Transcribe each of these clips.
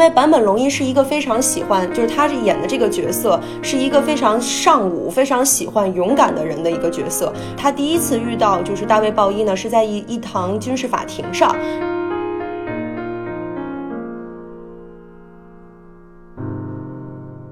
因为坂本龙一是一个非常喜欢，就是他演的这个角色是一个非常尚武、非常喜欢勇敢的人的一个角色。他第一次遇到就是大卫鲍伊呢，是在一一堂军事法庭上。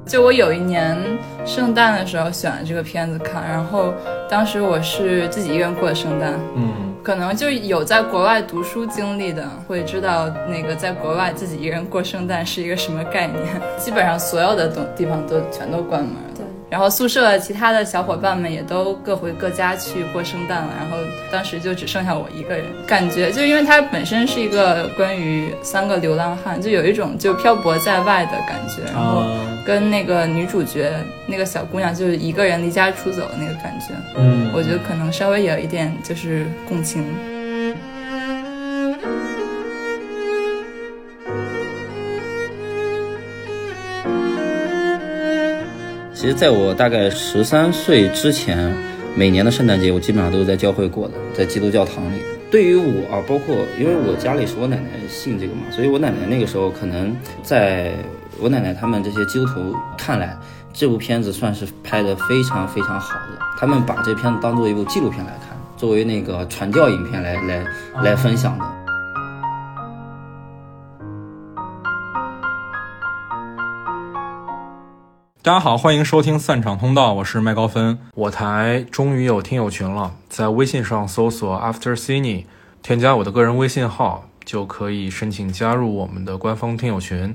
就我有一年圣诞的时候选了这个片子看，然后当时我是自己一个人过的圣诞，嗯，可能就有在国外读书经历的会知道那个在国外自己一个人过圣诞是一个什么概念，基本上所有的东地方都全都关门了。然后宿舍其他的小伙伴们也都各回各家去过圣诞了，然后当时就只剩下我一个人，感觉就因为它本身是一个关于三个流浪汉，就有一种就漂泊在外的感觉，然后跟那个女主角那个小姑娘就是一个人离家出走的那个感觉，嗯，我觉得可能稍微有一点就是共情。其实，在我大概十三岁之前，每年的圣诞节我基本上都是在教会过的，在基督教堂里。对于我啊，包括因为我家里是我奶奶信这个嘛，所以我奶奶那个时候可能在我奶奶他们这些基督徒看来，这部片子算是拍的非常非常好的。他们把这片子当做一部纪录片来看，作为那个传教影片来来来分享的。大家好，欢迎收听散场通道，我是麦高芬。我台终于有听友群了，在微信上搜索 After Cine，添加我的个人微信号，就可以申请加入我们的官方听友群。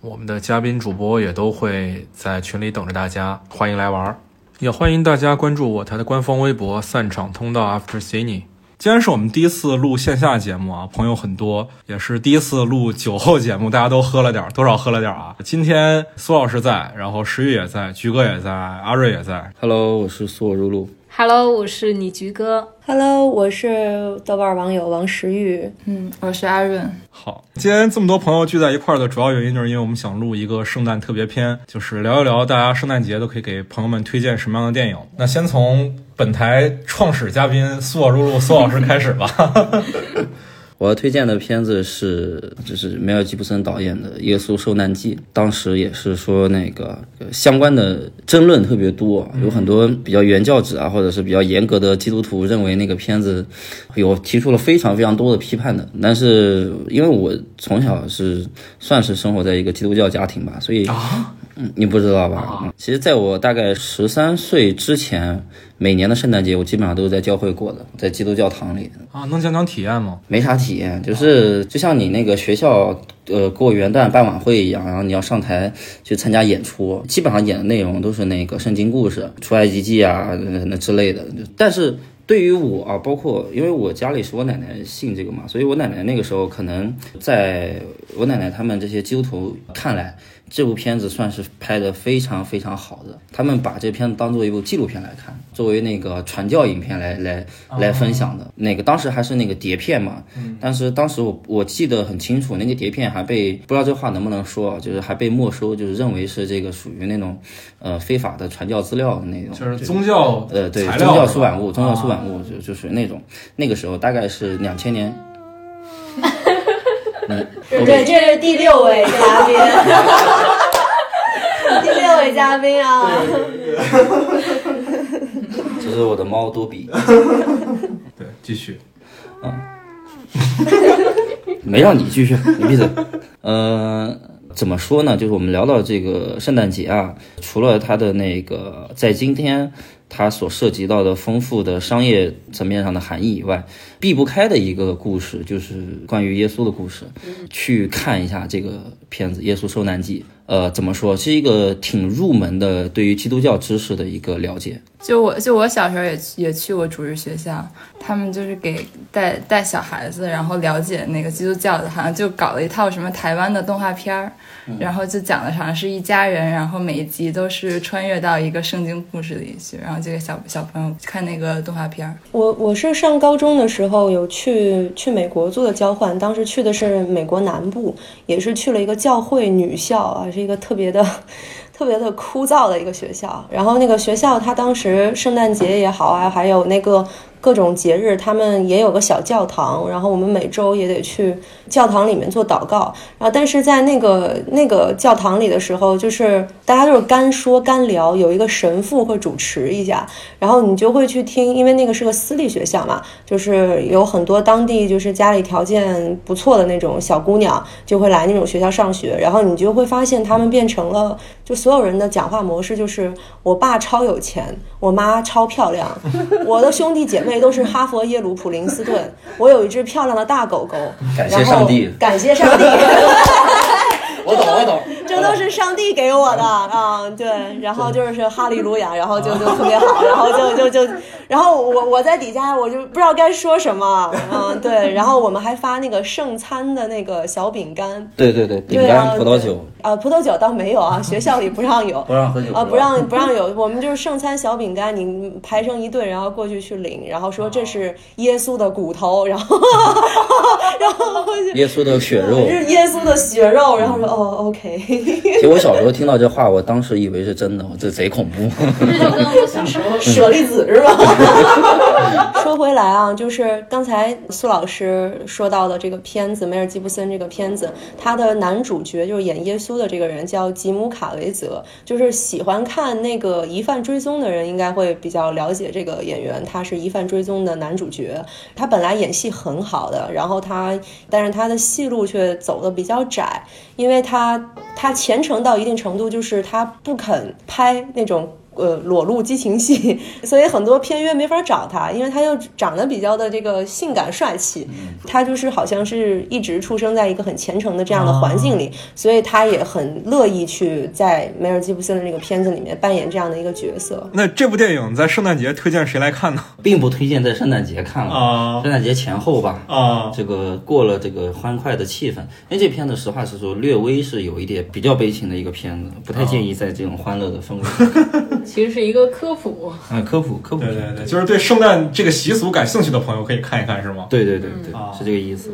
我们的嘉宾主播也都会在群里等着大家，欢迎来玩儿。也欢迎大家关注我台的官方微博散场通道 After Cine。今天是我们第一次录线下节目啊，朋友很多，也是第一次录酒后节目，大家都喝了点，多少喝了点啊。今天苏老师在，然后石玉也在，菊哥也在，阿瑞也在。Hello，我是苏我如露。Hello，我是你菊哥。Hello，我是豆瓣网友王石玉。嗯，我是阿润。好，今天这么多朋友聚在一块儿的主要原因，就是因为我们想录一个圣诞特别篇，就是聊一聊大家圣诞节都可以给朋友们推荐什么样的电影。那先从本台创始嘉宾苏我如露苏老师开始吧。我要推荐的片子是，就是梅尔吉布森导演的《耶稣受难记》。当时也是说那个呃相关的争论特别多，有很多比较原教旨啊，或者是比较严格的基督徒认为那个片子有提出了非常非常多的批判的。但是因为我从小是算是生活在一个基督教家庭吧，所以嗯，你不知道吧？嗯其实，在我大概十三岁之前，每年的圣诞节我基本上都是在教会过的，在基督教堂里。啊，能讲讲体验吗？没啥体验，就是就像你那个学校呃过元旦办晚会一样，然后你要上台去参加演出，基本上演的内容都是那个圣经故事、出埃及记啊那那之类的。但是对于我啊，包括因为我家里是我奶奶信这个嘛，所以我奶奶那个时候可能在我奶奶他们这些基督徒看来。这部片子算是拍的非常非常好的，他们把这片子当做一部纪录片来看，作为那个传教影片来来来分享的。那个当时还是那个碟片嘛，但是当时我我记得很清楚，那个碟片还被不知道这话能不能说啊，就是还被没收，就是认为是这个属于那种呃非法的传教资料的那种，就是宗教呃对宗教出版物，宗教出版啊物就就属于那种。那个时候大概是两千年。嗯，对，这是第六位嘉宾，第六位嘉宾啊。这是我的猫多比。对，继续。啊 没让你继续，你闭嘴。呃，怎么说呢？就是我们聊到这个圣诞节啊，除了它的那个在今天它所涉及到的丰富的商业层面上的含义以外，避不开的一个故事就是关于耶稣的故事。去看一下这个片子《耶稣受难记》。呃，怎么说，是一个挺入门的对于基督教知识的一个了解。就我就我小时候也也去过主日学校，他们就是给带带小孩子，然后了解那个基督教的，好像就搞了一套什么台湾的动画片儿，然后就讲的好像是一家人，然后每一集都是穿越到一个圣经故事里去，然后就给小小朋友看那个动画片儿。我我是上高中的时候有去去美国做的交换，当时去的是美国南部，也是去了一个教会女校啊，是一个特别的。特别的枯燥的一个学校，然后那个学校它当时圣诞节也好啊，还有那个各种节日，他们也有个小教堂，然后我们每周也得去教堂里面做祷告。然后，但是在那个那个教堂里的时候，就是大家都是干说干聊，有一个神父会主持一下，然后你就会去听，因为那个是个私立学校嘛，就是有很多当地就是家里条件不错的那种小姑娘就会来那种学校上学，然后你就会发现他们变成了，就所有人的讲话模式就是我爸超有钱，我妈超漂亮，我的兄弟姐妹都是哈佛、耶鲁、普林斯顿，我有一只漂亮的大狗狗，感谢然后上帝感谢上帝。我懂，我懂，这都是上帝给我的啊，对，然后就是哈利路亚，然后就就特别好，然后就就就，然后我我在底下我就不知道该说什么，嗯，对，然后我们还发那个圣餐的那个小饼干，对对对，饼干、葡萄酒。啊，葡萄酒倒没有啊，学校里不让有，不让喝酒啊，不让不让。有，我们就是圣餐小饼干，你排成一队，然后过去去领，然后说这是耶稣的骨头，然后 然后就耶稣的血肉。是耶稣的血肉，然后说哦，OK。其实我小时候听到这话，我当时以为是真的，我这贼恐怖。这就跟我小时候 舍利子是吧？说回来啊，就是刚才苏老师说到的这个片子，梅尔吉布森这个片子，他的男主角就是演耶稣的这个人叫吉姆卡维泽，就是喜欢看那个《疑犯追踪》的人应该会比较了解这个演员，他是《疑犯追踪》的男主角，他本来演戏很好的，然后他但是他的戏路却走的比较窄，因为他他虔诚到一定程度，就是他不肯拍那种。呃，裸露激情戏，所以很多片约没法找他，因为他又长得比较的这个性感帅气，他就是好像是一直出生在一个很虔诚的这样的环境里，所以他也很乐意去在梅尔吉布森的这个片子里面扮演这样的一个角色。那这部电影在圣诞节推荐谁来看呢？并不推荐在圣诞节看了，啊圣诞节前后吧。啊，这个过了这个欢快的气氛，因为这片子实话实说，略微是有一点比较悲情的一个片子，不太建议在这种欢乐的氛围下。其实是一个科普，嗯，科普科普对对对，就是对圣诞这个习俗感兴趣的朋友可以看一看，是吗？对对对对啊是这个意思。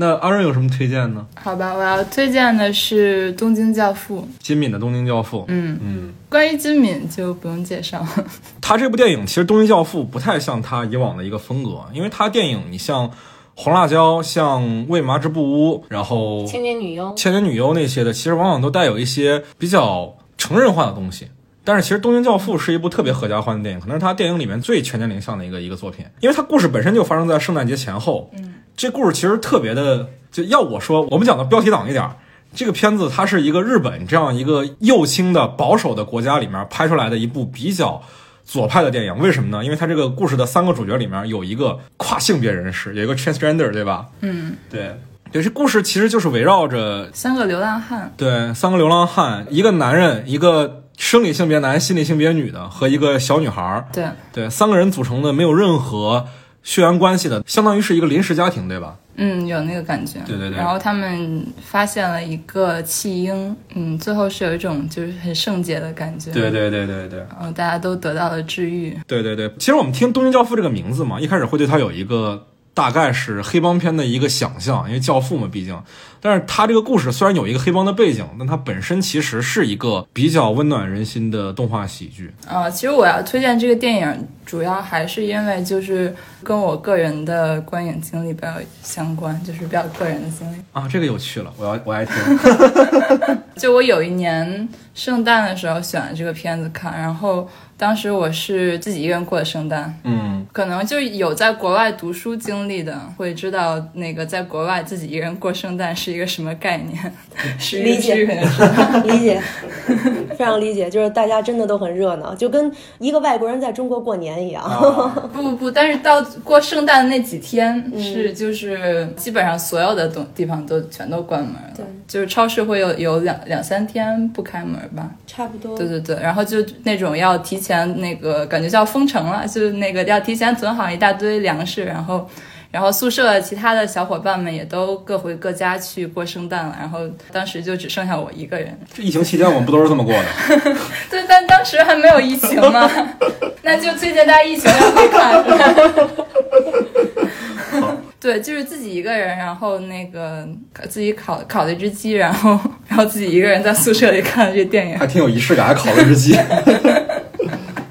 那阿润有什么推荐呢？好吧，我要推荐的是《东京教父》。金敏的《东京教父》。嗯嗯，关于金敏就不用介绍，他这部电影其实《东京教父》不太像他以往的一个风格，因为他电影你像《红辣椒》、像《为麻之不污》，然后千年女优。千年女优那些的，其实往往都带有一些比较成人化的东西。但是其实《东京教父》是一部特别合家欢的电影，可能是他电影里面最全年龄向的一个一个作品，因为它故事本身就发生在圣诞节前后。嗯，这故事其实特别的，就要我说，我们讲的标题党一点儿，这个片子它是一个日本这样一个右倾的保守的国家里面拍出来的一部比较左派的电影。为什么呢？因为它这个故事的三个主角里面有一个跨性别人士，有一个 transgender，对吧？嗯，对。对，这故事其实就是围绕着三个流浪汉，对，三个流浪汉，一个男人，一个生理性别男、心理性别女的，和一个小女孩儿。对，对，三个人组成的没有任何血缘关系的，相当于是一个临时家庭，对吧？嗯，有那个感觉。对对对然后他们发现了一个弃婴，嗯，最后是有一种就是很圣洁的感觉。对对对对对然后大家都得到了治愈。对对对。其实我们听《东京教父》这个名字嘛，一开始会对他有一个大概是黑帮片的一个想象，因为教父嘛，毕竟。但是他这个故事虽然有一个黑帮的背景，但它本身其实是一个比较温暖人心的动画喜剧。啊、其实我要推荐这个电影，主要还是因为就是跟我个人的观影经历比较相关，就是比较个人的经历。啊，这个有趣了，我要我爱听。就我有一年圣诞的时候选了这个片子看，然后当时我是自己一个人过的圣诞，嗯，可能就有在国外读书经历的会知道，那个在国外自己一个人过圣诞是一个什么概念，是理解。理解，非常理解，就是大家真的都很热闹，就跟一个外国人在中国过年一样。不不不，但是到过圣诞的那几天是就是基本上所有的东地方都全都关门了，对，就是超市会有有两两三天不开门吧，差不多。对对对，然后就那种要提前那个感觉叫封城了，就是那个要提前囤好一大堆粮食，然后。然后宿舍其他的小伙伴们也都各回各家去过圣诞了，然后当时就只剩下我一个人。这疫情期间我们不都是这么过的？对，但当时还没有疫情嘛，那就推荐大家疫情要会看。对，对，就是自己一个人，然后那个自己烤烤了一只鸡，然后然后自己一个人在宿舍里看了这电影，还挺有仪式感，还烤了只鸡。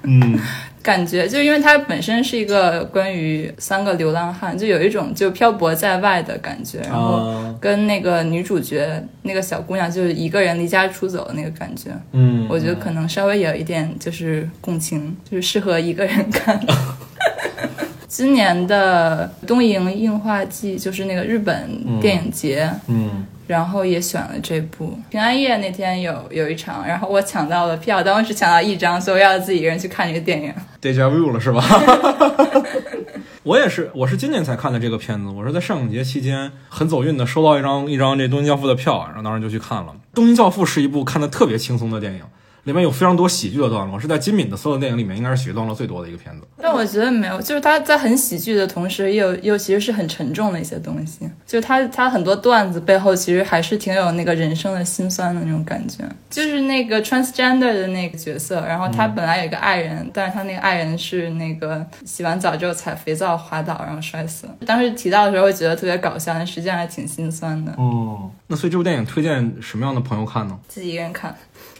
嗯，感觉就因为它本身是一个关于三个流浪汉，就有一种就漂泊在外的感觉，然后啊。跟那个女主角那个小姑娘就是一个人离家出走的那个感觉，嗯，我觉得可能稍微有一点就是共情，就是适合一个人看。今年的东瀛映画季就是那个日本电影节，嗯，然后也选了这部。平安夜那天有有一场，然后我抢到了票，当时抢到一张，所以我要自己一个人去看这个电影。Deja vu 了是吧？我也是，我是今年才看的这个片子。我是在上影节期间很走运的收到一张一张这《东京教父》的票，然后当时就去看了。《东京教父》是一部看的特别轻松的电影，里面有非常多喜剧的段落，是在金敏的所有电影里面应该是喜剧段落最多的一个片子。但我觉得没有，就是他在很喜剧的同时，也有又其实是很沉重的一些东西。就是他他很多段子背后其实还是挺有那个人生的辛酸的那种感觉。就是那个 transgender 的那个角色，然后他本来有一个爱人，但是他那个爱人是那个洗完澡之后踩肥皂滑倒然后摔死了。当时提到的时候会觉得特别搞笑，但实际上还挺心酸的。哦，那所以这部电影推荐什么样的朋友看呢？自己一个人看，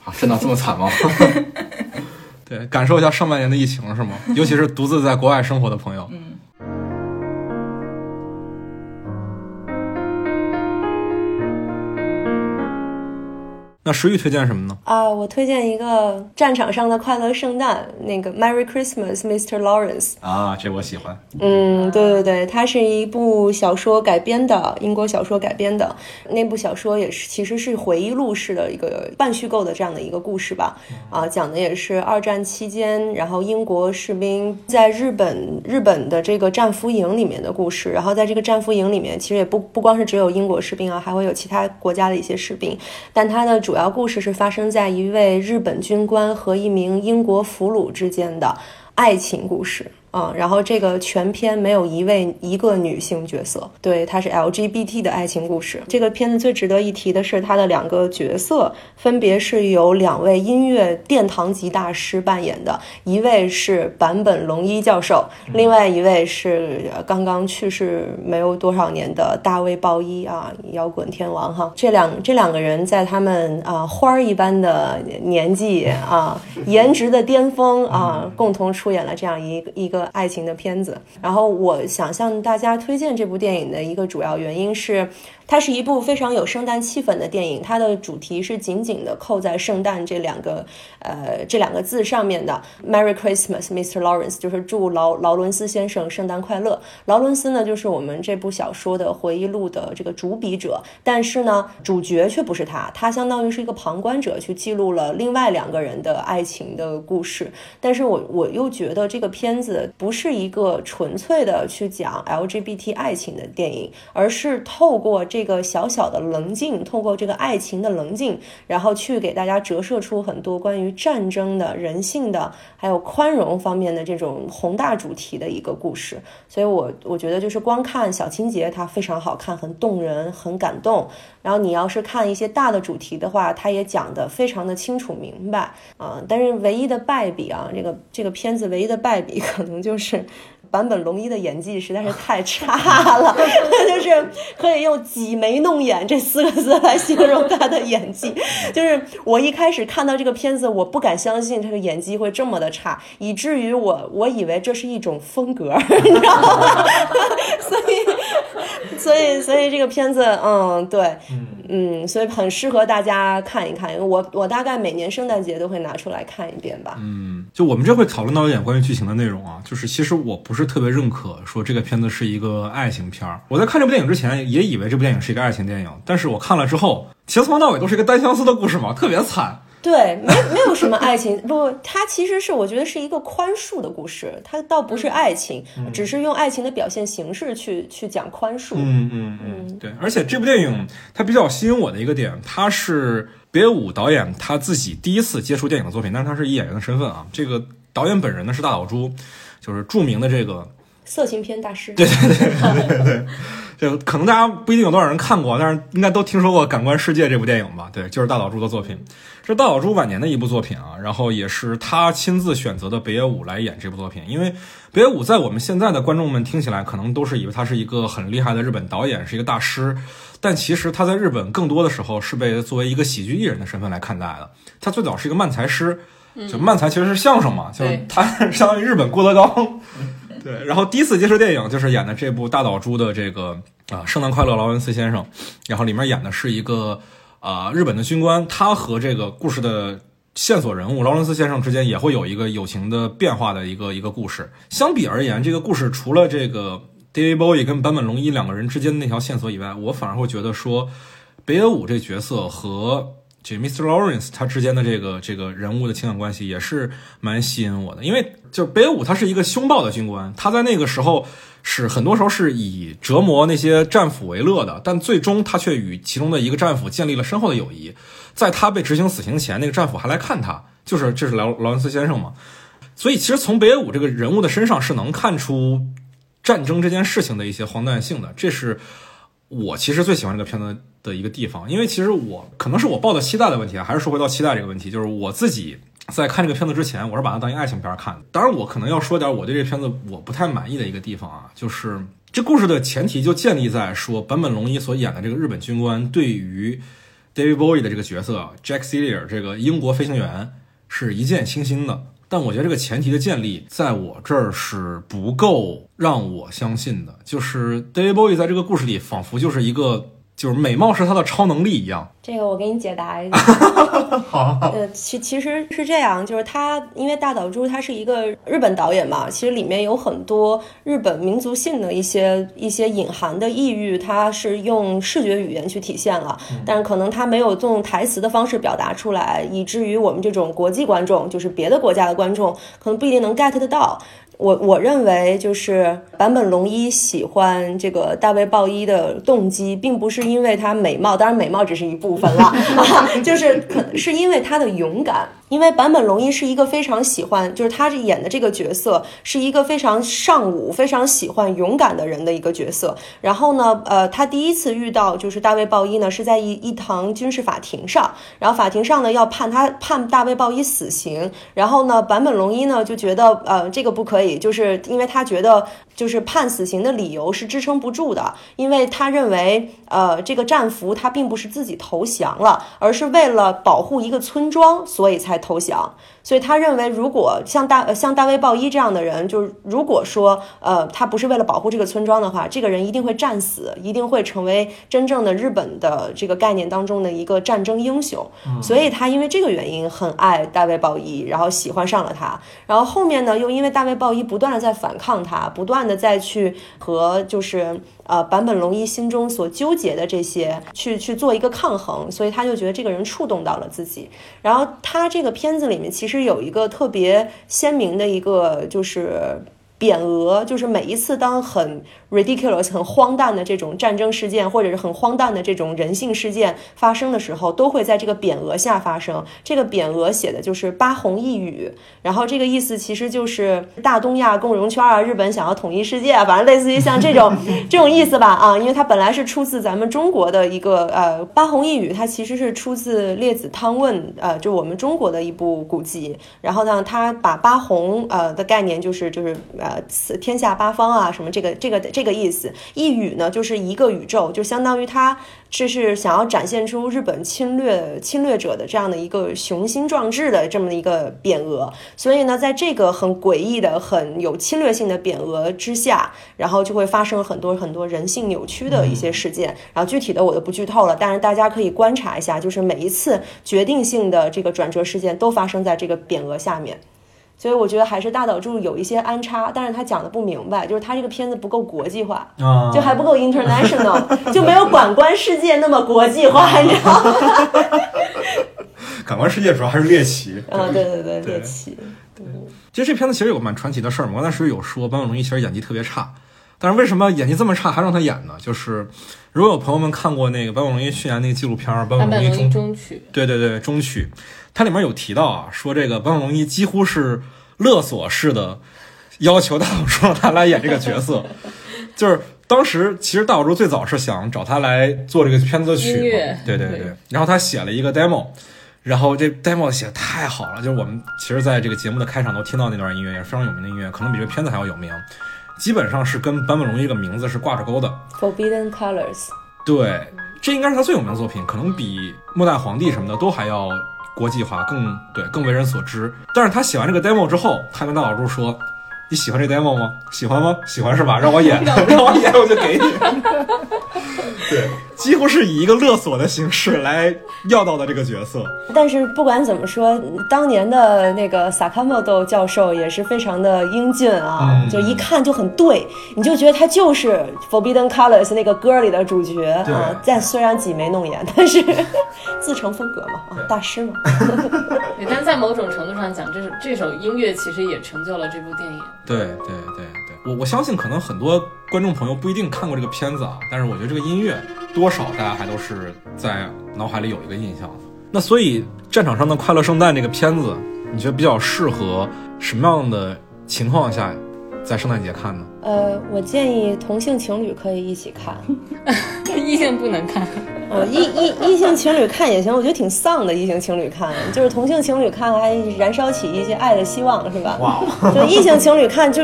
啊，真的这么惨吗？对，感受一下上半年的疫情是吗？尤其是独自在国外生活的朋友。嗯。那石玉推荐什么呢？啊，我推荐一个战场上的快乐圣诞，那个 Merry Christmas, Mr. Lawrence。啊，这我喜欢。嗯，对对对，它是一部小说改编的，英国小说改编的。那部小说也是其实是回忆录式的一个半虚构的这样的一个故事吧。啊，讲的也是二战期间，然后英国士兵在日本日本的这个战俘营里面的故事。然后在这个战俘营里面，其实也不不光是只有英国士兵啊，还会有其他国家的一些士兵。但它的主主要故事是发生在一位日本军官和一名英国俘虏之间的爱情故事。嗯，然后这个全片没有一位一个女性角色，对，它是 LGBT 的爱情故事。这个片子最值得一提的是它的两个角色，分别是由两位音乐殿堂级大师扮演的，一位是坂本龙一教授，另外一位是刚刚去世没有多少年的大卫鲍伊啊，摇滚天王哈。这两这两个人在他们啊花儿一般的年纪啊，颜值的巅峰啊，共同出演了这样一个一个。爱情的片子，然后我想向大家推荐这部电影的一个主要原因是，它是一部非常有圣诞气氛的电影，它的主题是紧紧的扣在圣诞这两个呃这两个字上面的。Merry Christmas, Mr. Lawrence，就是祝劳劳伦斯先生圣诞快乐。劳伦斯呢，就是我们这部小说的回忆录的这个主笔者，但是呢，主角却不是他，他相当于是一个旁观者，去记录了另外两个人的爱情的故事。但是我我又觉得这个片子。不是一个纯粹的去讲 LGBT 爱情的电影，而是透过这这个小小的棱镜，透过这个爱情的棱镜，然后去给大家折射出很多关于战争的、人性的，还有宽容方面的这种宏大主题的一个故事。所以我我觉得就是光看小情节，它非常好看，很动人，很感动。然后你要是看一些大的主题的话，它也讲得非常的清楚明白啊。但是唯一的败笔啊，这个这个片子唯一的败笔 可能就是坂本龙一的演技实在是太差了，就是可以用挤眉弄眼这四个字来形容他的演技。就是我一开始看到这个片子，我不敢相信这个演技会这么的差，以至于我我以为这是一种风格，你知道吗？所以，所以，所以这个片子，嗯，对，嗯，所以很适合大家看一看。我我大概每年圣诞节都会拿出来看一遍吧。嗯，就我们这会讨论到一点关于剧情的内容啊，就是其实我不是特别认可说这个片子是一个爱情片儿。我在看这部电影之前也以为这部电影是一个爱情电影，但是我看了之后，其实从头到尾都是一个单相思的故事嘛，特别惨。对，没没有什么爱情，不，它其实是我觉得是一个宽恕的故事，它倒不是爱情，只是用爱情的表现形式去去讲宽恕。嗯嗯嗯，对。而且这部电影它比较吸引我的一个点，它是北野武导演他自己第一次接触电影的作品，但是他是以演员的身份啊。这个导演本人呢是大岛渚，就是著名的这个色情片大师。对对对对对对，就可能大家不一定有多少人看过，但是应该都听说过《感官世界》这部电影吧？对，就是大岛渚的作品，是大岛渚晚年的一部作品啊。然后也是他亲自选择的北野武来演这部作品，因为北野武在我们现在的观众们听起来，可能都是以为他是一个很厉害的日本导演，是一个大师。但其实他在日本更多的时候是被作为一个喜剧艺人的身份来看待的。他最早是一个漫才师，就漫才其实是相声嘛，就是他 相当于日本郭德纲。对，然后第一次接触电影就是演的这部大岛渚的这个啊、圣诞快乐，劳伦斯先生。然后里面演的是一个啊、日本的军官，他和这个故事的线索人物劳伦斯先生之间也会有一个友情的变化的一个一个故事。相比而言，这个故事除了这个 David Bowie 跟坂本龙一两个人之间的那条线索以外，我反而会觉得说北野武这角色和这 Mr. Lawrence 他之间的这个这个人物的情感关系也是蛮吸引我的，因为就是北野武他是一个凶暴的军官，他在那个时候是很多时候是以折磨那些战俘为乐的，但最终他却与其中的一个战俘建立了深厚的友谊，在他被执行死刑前，那个战俘还来看他，就是这是劳劳伦斯先生嘛，所以其实从北野武这个人物的身上是能看出战争这件事情的一些荒诞性的，这是我其实最喜欢这个片子的一个地方，因为其实我可能是我抱的期待的问题啊，还是说回到期待这个问题，就是我自己在看这个片子之前，我是把它当一个爱情片看的。当然，我可能要说点我对这片子我不太满意的一个地方啊，就是这故事的前提就建立在说坂本龙一所演的这个日本军官对于 David Bowie 的这个角色 Jack Cillier 这个英国飞行员是一见倾心的。但我觉得这个前提的建立，在我这儿是不够让我相信的。就是 David Bowie 在这个故事里，仿佛就是一个，就是美貌是他的超能力一样。这个我给你解答一下。好呃，其其实是这样，就是他因为大岛渚他是一个日本导演嘛，其实里面有很多日本民族性的一些一些隐含的抑郁，他是用视觉语言去体现了，但是可能他没有用台词的方式表达出来，以至于我们这种国际观众，就是别的国家的观众，可能不一定能 get 得到。我我认为就是坂本龙一喜欢这个大卫鲍伊的动机，并不是因为他美貌，当然美貌只是一部分了，啊、就是可是因为他的勇敢。因为坂本龙一是一个非常喜欢，就是他演的这个角色是一个非常尚武、非常喜欢勇敢的人的一个角色。然后呢，呃，他第一次遇到就是大卫鲍伊呢，是在一一堂军事法庭上，然后法庭上呢要判他判大卫鲍伊死刑，然后呢，坂本龙一呢就觉得呃这个不可以，就是因为他觉得就是判死刑的理由是支撑不住的，因为他认为呃这个战俘他并不是自己投降了，而是为了保护一个村庄，所以才投降。所以他认为，如果像大呃像大卫鲍伊这样的人，就是如果说呃他不是为了保护这个村庄的话，这个人一定会战死，一定会成为真正的日本的这个概念当中的一个战争英雄。所以他因为这个原因很爱大卫鲍伊，然后喜欢上了他。然后后面呢，又因为大卫鲍伊不断的在反抗他，不断的再去和就是呃坂本龙一心中所纠结的这些去去做一个抗衡，所以他就觉得这个人触动到了自己。然后他这个片子里面其实有一个特别鲜明的一个就是。匾额就是每一次当很 ridiculous、很荒诞的这种战争事件，或者是很荒诞的这种人性事件发生的时候，都会在这个匾额下发生。这个匾额写的就是“八碜一语”，然后这个意思其实就是大东亚共荣圈啊，日本想要统一世界啊，反正类似于像这种 这种意思吧啊，因为它本来是出自咱们中国的一个呃“八碜一语”，它其实是出自《列子汤问》呃，就我们中国的一部古籍。然后呢，它把八碜呃的概念就是就是呃天下八方啊什么这个这个这个意思。一宇呢就是一个宇宙，就相当于它这是想要展现出日本侵略侵略者的这样的一个雄心壮志的这么一个匾额。所以呢，在这个很诡异的、很有侵略性的匾额之下，然后就会发生很多很多人性扭曲的一些事件。然后具体的我就不剧透了，但是大家可以观察一下，就是每一次决定性的这个转折事件都发生在这个匾额下面。所以我觉得还是大岛渚有一些安插，但是他讲的不明白，就是他这个片子不够国际化，啊就还不够 international，就没有感官世界那么国际化，你知道吗？感官世界主要还是猎奇。啊，对对对，对猎奇，其实这片子其实有个蛮传奇的事儿嘛，我当时有说坂本龙一其实演技特别差，但是为什么演技这么差还让他演呢？就是如果有朋友们看过那个坂本龙一去年那个纪录片《坂版本龙一中曲，对对对中曲，它里面有提到啊，说这个坂本龙一几乎是勒索式的要求大小猪让他来演这个角色，就是当时其实大小猪最早是想找他来做这个片子的曲嘛，对对对对，然后他写了一个 demo。然后这 demo 写的太好了，就是我们其实在这个节目的开场都听到那段音乐，也是非常有名的音乐，可能比这个片子还要有名。基本上是跟坂本龙一这个名字是挂着钩的。Forbidden Colors，对，这应该是他最有名的作品，可能比《末代皇帝》什么的都还要国际化，更对，更为人所知。但是他写完这个 demo 之后，他跟大老朱说：“你喜欢这 demo 吗？喜欢吗？喜欢是吧？让我演，让我演，我就给你。” 对，几乎是以一个勒索的形式 来要到的这个角色。但是不管怎么说，当年的那个萨卡莫多教授也是非常的英俊啊，嗯就一看就很对，你就觉得他就是《Forbidden Colors》那个歌里的主角对啊。但虽然挤眉弄眼，但是 自成风格嘛，啊，大师嘛。对但在某种程度上讲，这首这首音乐其实也成就了这部电影。对对对对，我我相信可能很多观众朋友不一定看过这个片子啊，但是我觉得这个音乐多少大家还都是在脑海里有一个印象的。那所以战场上的快乐圣诞这个片子，你觉得比较适合什么样的情况下在圣诞节看呢？呃，我建议同性情侣可以一起看，异性不能看，呃，异异异性情侣看也行，我觉得挺丧的。异性情侣看，就是同性情侣看还燃烧起一些爱的希望，是吧？哇，就异性情侣看，就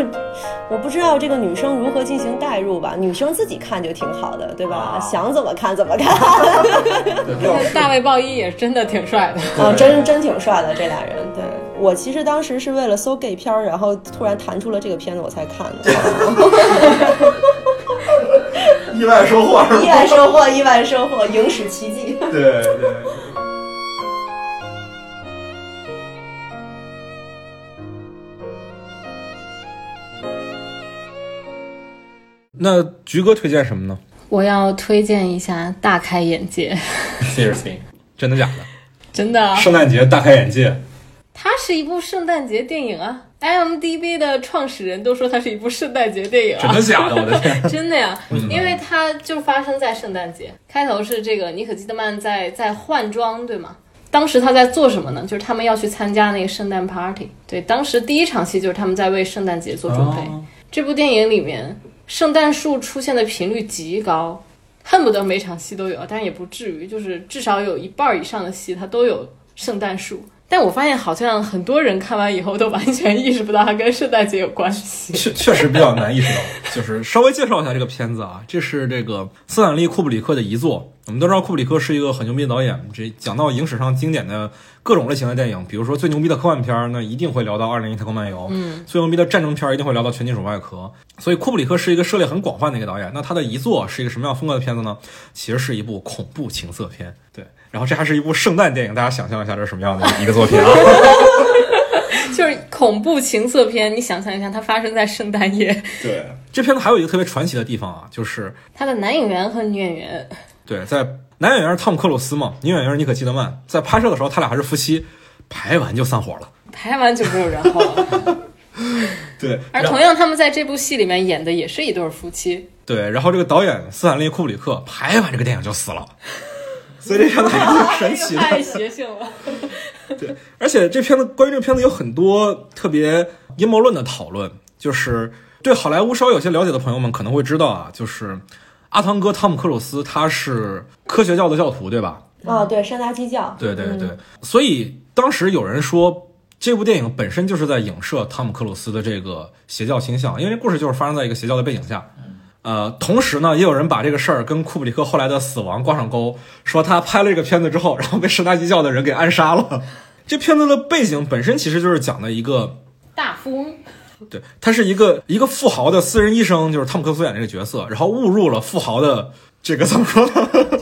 我不知道这个女生如何进行代入吧。女生自己看就挺好的，对吧？想怎么看怎么看。大卫鲍伊也真的挺帅的。啊，真真挺帅的这俩人。对我其实当时是为了搜 gay 片儿，然后突然弹出了这个片子，我才看的。意外收获是意外收获，意外收获，影史奇迹。对对。那菊哥推荐什么呢我要推荐一下《大开眼界 》，？Seriously，真的假的？真的啊，圣诞节大开眼界，它是一部圣诞节电影啊。IMDB 的创始人都说它是一部圣诞节电影啊。真的假的？我的天！真的呀，因为它就发生在圣诞节。开头是这个尼可基德曼在在换装，对吗？当时他在做什么呢？就是他们要去参加那个圣诞 party。对，当时第一场戏就是他们在为圣诞节做准备。哦这部电影里面，圣诞树出现的频率极高，恨不得每场戏都有，但也不至于，就是至少有一半以上的戏它都有圣诞树。但我发现好像很多人看完以后都完全意识不到它跟圣诞节有关系。确确实比较难意识到，就是稍微介绍一下这个片子啊，这是这个斯坦利·库布里克的遗作。我们都知道库布里克是一个很牛逼的导演，这讲到影史上经典的各种类型的电影，比如说最牛逼的科幻片儿，那一定会聊到《二零一太空漫游》；嗯，最牛逼的战争片儿一定会聊到《全金属外壳》。所以库布里克是一个涉猎很广泛的一个导演。那他的遗作是一个什么样风格的片子呢？其实是一部恐怖情色片。对，然后这还是一部圣诞电影，大家想象一下这是什么样的一个作品啊？就是恐怖情色片，你想象一下，它发生在圣诞夜，对，这片子还有一个特别传奇的地方啊，就是它的男演员和女演员，对，在男演员是汤姆克鲁斯嘛，女演员是妮可基德曼，在拍摄的时候他俩还是夫妻，拍完就散伙了。拍完就没有然后了。对，而同样，他们在这部戏里面演的也是一对夫妻。对，然后这个导演斯坦利·库布里克拍完这个电影就死了，所以这片子还挺神奇的。太邪性了。对，而且这片子关于这个片子有很多特别阴谋论的讨论，就是对好莱坞稍微有些了解的朋友们可能会知道啊，就是阿汤哥汤姆克鲁斯他是科学教的教徒，对吧？哦，对，山达基教。对对对，所以当时有人说。这部电影本身就是在影射汤姆克鲁斯的这个邪教倾向，因为故事就是发生在一个邪教的背景下。呃，同时呢，也有人把这个事儿跟库布里克后来的死亡挂上钩，说他拍了这个片子之后，然后被十大基教的人给暗杀了。这片子的背景本身其实就是讲的一个，大富翁，对他是一个一个富豪的私人医生，就是汤姆克鲁斯演这个角色，然后误入了富豪的这个怎么说呢？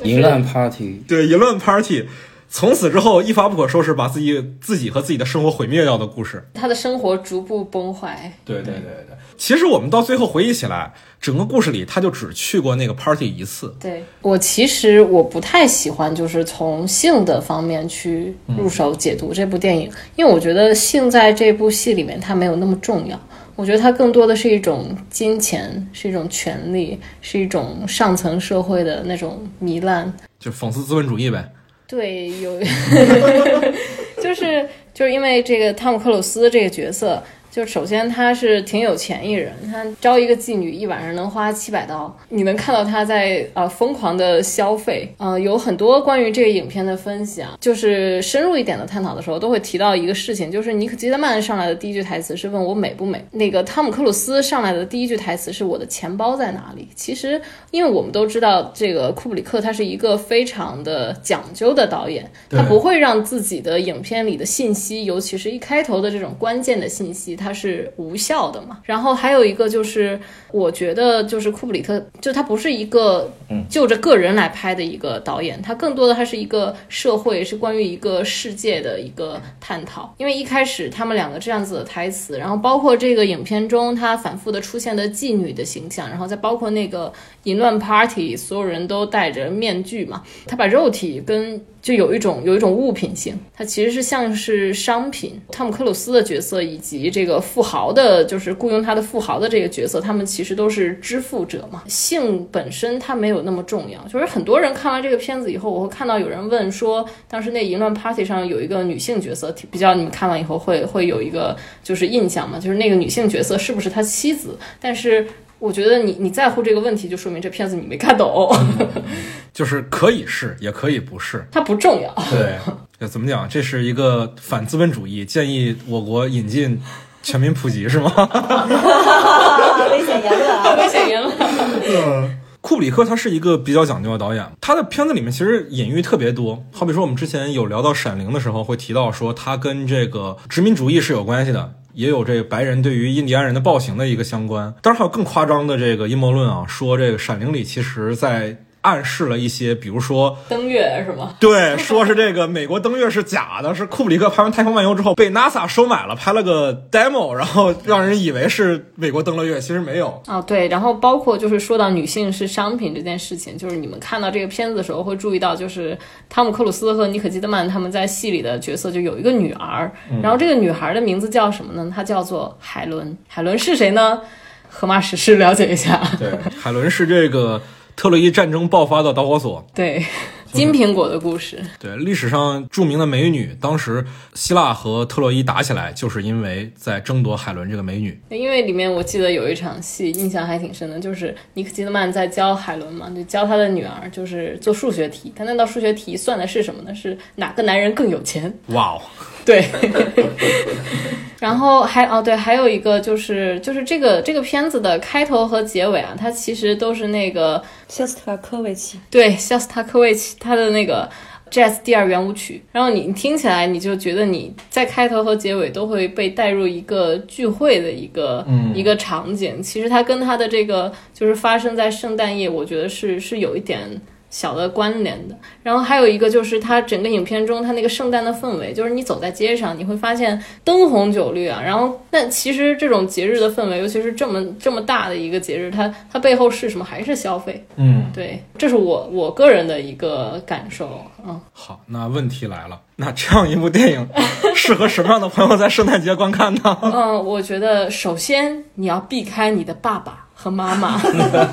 淫乱 party，对，淫乱 party。从此之后一发不可收拾，把自己自己和自己的生活毁灭掉的故事。他的生活逐步崩坏。对对对对。其实我们到最后回忆起来，整个故事里他就只去过那个 party 一次。对我其实我不太喜欢，就是从性的方面去入手解读这部电影，因为我觉得性在这部戏里面它没有那么重要。我觉得它更多的是一种金钱，是一种权利，是一种上层社会的那种糜烂。就讽刺资本主义呗。对，有，就是就是因为这个汤姆克鲁斯这个角色，就首先他是挺有钱一人，他招一个妓女一晚上能花七百刀，你能看到他在呃疯狂的消费。呃，有很多关于这个影片的分析啊，就是深入一点的探讨的时候，都会提到一个事情，就是尼克基德曼上来的第一句台词是问我美不美，那个汤姆克鲁斯上来的第一句台词是我的钱包在哪里。其实，因为我们都知道这个库布里克他是一个非常的讲究的导演，他不会让自己的影片里的信息，尤其是一开头的这种关键的信息。它是无效的嘛？然后还有一个就是，我觉得就是库布里特，就他不是一个就着个人来拍的一个导演，他更多的他是一个社会，是关于一个世界的一个探讨。因为一开始他们两个这样子的台词，然后包括这个影片中他反复的出现的妓女的形象，然后再包括那个淫乱 party，所有人都戴着面具嘛，他把肉体跟。就有一种有一种物品性，它其实是像是商品。汤姆克鲁斯的角色以及这个富豪的，就是雇佣他的富豪的这个角色，他们其实都是支付者嘛。性本身它没有那么重要。就是很多人看完这个片子以后，我会看到有人问说，当时那淫乱 party 上有一个女性角色，比较你们看完以后会会有一个就是印象嘛，就是那个女性角色是不是他妻子？但是。我觉得你你在乎这个问题，就说明这片子你没看懂。就是可以是，也可以不是，它不重要。对，怎么讲？这是一个反资本主义，建议我国引进全民普及，是吗？危险言论啊！危险言论。嗯，库布里克他是一个比较讲究的导演，他的片子里面其实隐喻特别多。好比说，我们之前有聊到《闪灵》的时候，会提到说他跟这个殖民主义是有关系的。也有这个白人对于印第安人的暴行的一个相关，当然还有更夸张的这个阴谋论啊，说这个《闪灵》里其实在。暗示了一些，比如说登月是吗？对，说是这个美国登月是假的，是库布里克拍完《太空漫游》之后被 NASA 收买了，拍了个 demo，然后让人以为是美国登了月，其实没有。哦，对，然后包括就是说到女性是商品这件事情，就是你们看到这个片子的时候会注意到，就是汤姆克鲁斯和妮可基德曼他们在戏里的角色就有一个女儿，然后这个女孩的名字叫什么呢？她叫做海伦。海伦是谁呢？荷马史诗了解一下。对，海伦是这个。特洛伊战争爆发的导火索，对金苹果的故事，对历史上著名的美女，当时希腊和特洛伊打起来，就是因为在争夺海伦这个美女。因为里面我记得有一场戏，印象还挺深的，就是尼克基德曼在教海伦嘛，就教他的女儿，就是做数学题。他那道数学题算的是什么呢？是哪个男人更有钱？哇哦，对。然后还哦对，还有一个就是就是这个这个片子的开头和结尾啊，它其实都是那个肖斯塔科维奇，对，肖斯塔科维奇他的那个 Jazz 第二圆舞曲。然后你听起来你就觉得你在开头和结尾都会被带入一个聚会的一个一个场景。其实它跟它的这个就是发生在圣诞夜，我觉得是是有一点。小的关联的，然后还有一个就是它整个影片中它那个圣诞的氛围，就是你走在街上，你会发现灯红酒绿啊。然后，但其实这种节日的氛围，尤其是这么这么大的一个节日，它它背后是什么？还是消费？嗯，对，这是我我个人的一个感受。嗯，好，那问题来了，那这样一部电影适合什么样的朋友在圣诞节观看呢？嗯，我觉得首先你要避开你的爸爸。和妈妈，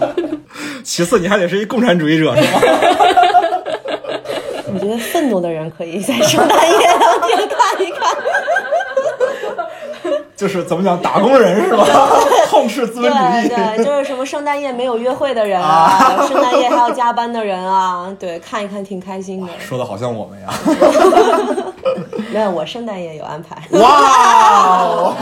其次你还得是一共产主义者，是吗？我觉得愤怒的人可以在圣诞夜当天看一看。就是怎么讲，打工人是吧？痛斥资本主义。对，就是什么圣诞夜没有约会的人啊，圣诞夜还要加班的人啊，对，看一看挺开心的。说的好像我们呀。没有，我圣诞夜有安排。哇。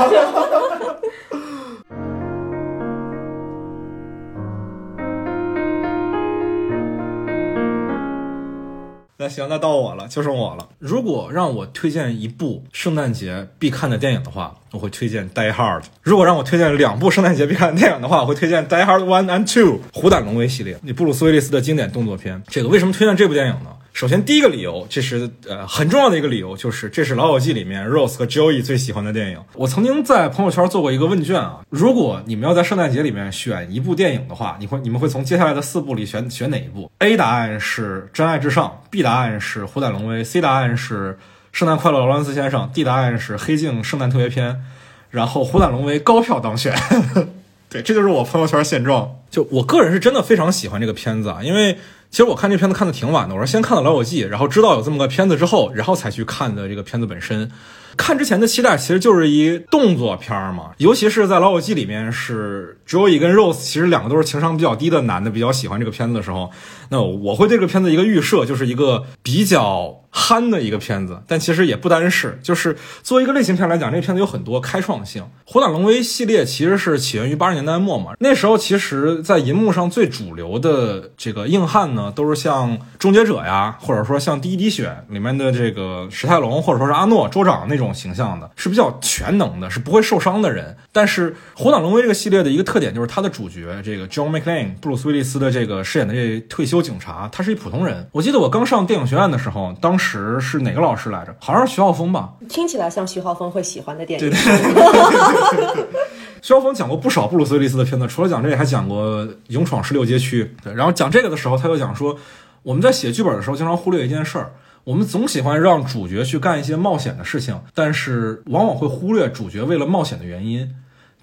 行，那到我了，就剩我了。如果让我推荐一部圣诞节必看的电影的话，我会推荐《Die Hard》。如果让我推荐两部圣诞节必看的电影的话，我会推荐《Die Hard One and Two》虎胆龙威系列，你布鲁斯威利斯的经典动作片。这个为什么推荐这部电影呢？首先，第一个理由，这是呃很重要的一个理由，就是这是《老友记》里面 Rose 和 Joey 最喜欢的电影。我曾经在朋友圈做过一个问卷啊，如果你们要在圣诞节里面选一部电影的话，你会你们会从接下来的四部里选选哪一部？A 答案是《真爱至上》，B 答案是《虎胆龙威》，C 答案是《圣诞快乐，劳伦斯先生》，D 答案是《黑镜》圣诞特别篇。然后《虎胆龙威》高票当选。对，这就是我朋友圈现状。就我个人是真的非常喜欢这个片子啊，因为。其实我看这片子看的挺晚的，我是先看了《老友记》，然后知道有这么个片子之后，然后才去看的这个片子本身。看之前的期待其实就是一动作片儿嘛，尤其是在《老友记》里面是 Joey 跟 Rose，其实两个都是情商比较低的男的，比较喜欢这个片子的时候，那我会对这个片子一个预设就是一个比较。憨的一个片子，但其实也不单是，就是作为一个类型片来讲，这个片子有很多开创性。《虎胆龙威》系列其实是起源于八十年代末嘛，那时候其实，在银幕上最主流的这个硬汉呢，都是像《终结者》呀，或者说像《第一滴血》里面的这个史泰龙，或者说是阿诺州长那种形象的，是比较全能的，是不会受伤的人。但是《虎胆龙威》这个系列的一个特点就是他的主角这个 John McClane 布鲁斯威利斯的这个饰演的这退休警察，他是一普通人。我记得我刚上电影学院的时候，当时。是哪个老师来着？好像是徐浩峰吧。听起来像徐浩峰会喜欢的电影。对对。徐浩峰讲过不少布鲁斯威利斯的片子，除了讲这个，还讲过《勇闯十六街区》。对，然后讲这个的时候，他就讲说，我们在写剧本的时候，经常忽略一件事儿，我们总喜欢让主角去干一些冒险的事情，但是往往会忽略主角为了冒险的原因。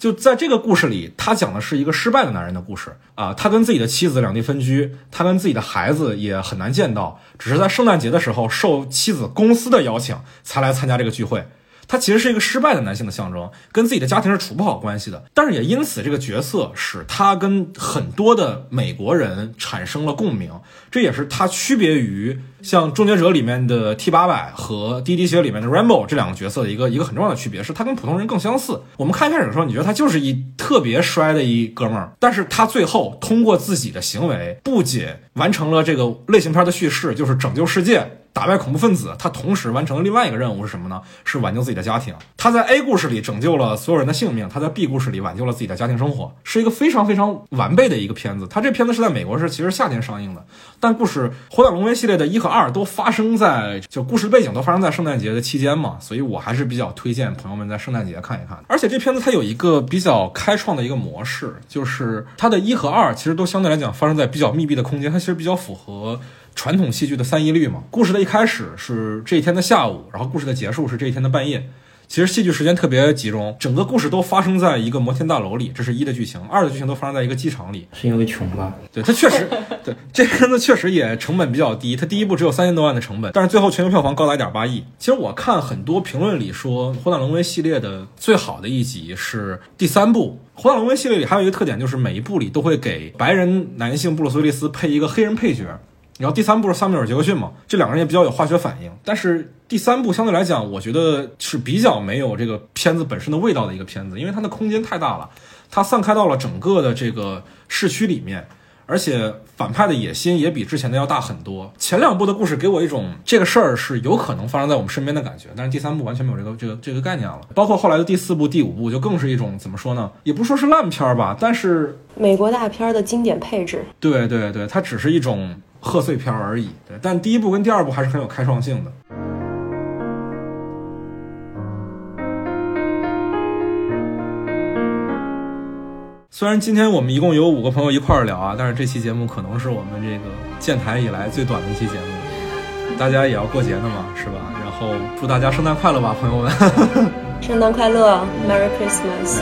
就在这个故事里，他讲的是一个失败的男人的故事啊。他跟自己的妻子两地分居，他跟自己的孩子也很难见到，只是在圣诞节的时候受妻子公司的邀请才来参加这个聚会。他其实是一个失败的男性的象征，跟自己的家庭是处不好关系的。但是也因此，这个角色使他跟很多的美国人产生了共鸣。这也是他区别于像《终结者》里面的 T 八百和《滴滴血》里面的 Rambo 这两个角色的一个一个很重要的区别，是他跟普通人更相似。我们看一开始的时候，你觉得他就是一特别衰的一哥们儿，但是他最后通过自己的行为，不仅完成了这个类型片的叙事，就是拯救世界。打败恐怖分子，他同时完成了另外一个任务是什么呢？是挽救自己的家庭。他在 A 故事里拯救了所有人的性命，他在 B 故事里挽救了自己的家庭生活，是一个非常非常完备的一个片子。他这片子是在美国是其实夏天上映的，但故事《火胆龙威》系列的一和二都发生在就故事背景都发生在圣诞节的期间嘛，所以我还是比较推荐朋友们在圣诞节看一看。而且这片子它有一个比较开创的一个模式，就是它的一和二其实都相对来讲发生在比较密闭的空间，它其实比较符合。传统戏剧的三一律嘛，故事的一开始是这一天的下午，然后故事的结束是这一天的半夜。其实戏剧时间特别集中，整个故事都发生在一个摩天大楼里，这是一的剧情。二的剧情都发生在一个机场里，是因为穷吧？对，它确实，对这片子确实也成本比较低，它第一部只有三千多万的成本，但是最后全球票房高达一点八亿。其实我看很多评论里说，《火胆龙威》系列的最好的一集是第三部。《火胆龙威》系列里还有一个特点，就是每一部里都会给白人男性布鲁斯威利斯配一个黑人配角。然后第三部是萨缪尔·杰克逊嘛，这两个人也比较有化学反应。但是第三部相对来讲，我觉得是比较没有这个片子本身的味道的一个片子，因为它的空间太大了，它散开到了整个的这个市区里面，而且反派的野心也比之前的要大很多。前两部的故事给我一种这个事儿是有可能发生在我们身边的感觉，但是第三部完全没有这个这个这个概念了。包括后来的第四部、第五部，就更是一种怎么说呢？也不说是烂片儿吧，但是美国大片的经典配置。对对对，它只是一种。贺岁片而已，对，但第一部跟第二部还是很有开创性的。虽然今天我们一共有五个朋友一块儿聊啊，但是这期节目可能是我们这个建台以来最短的一期节目。大家也要过节呢嘛，是吧？然后祝大家圣诞快乐吧，朋友们！圣诞快乐，Merry Christmas！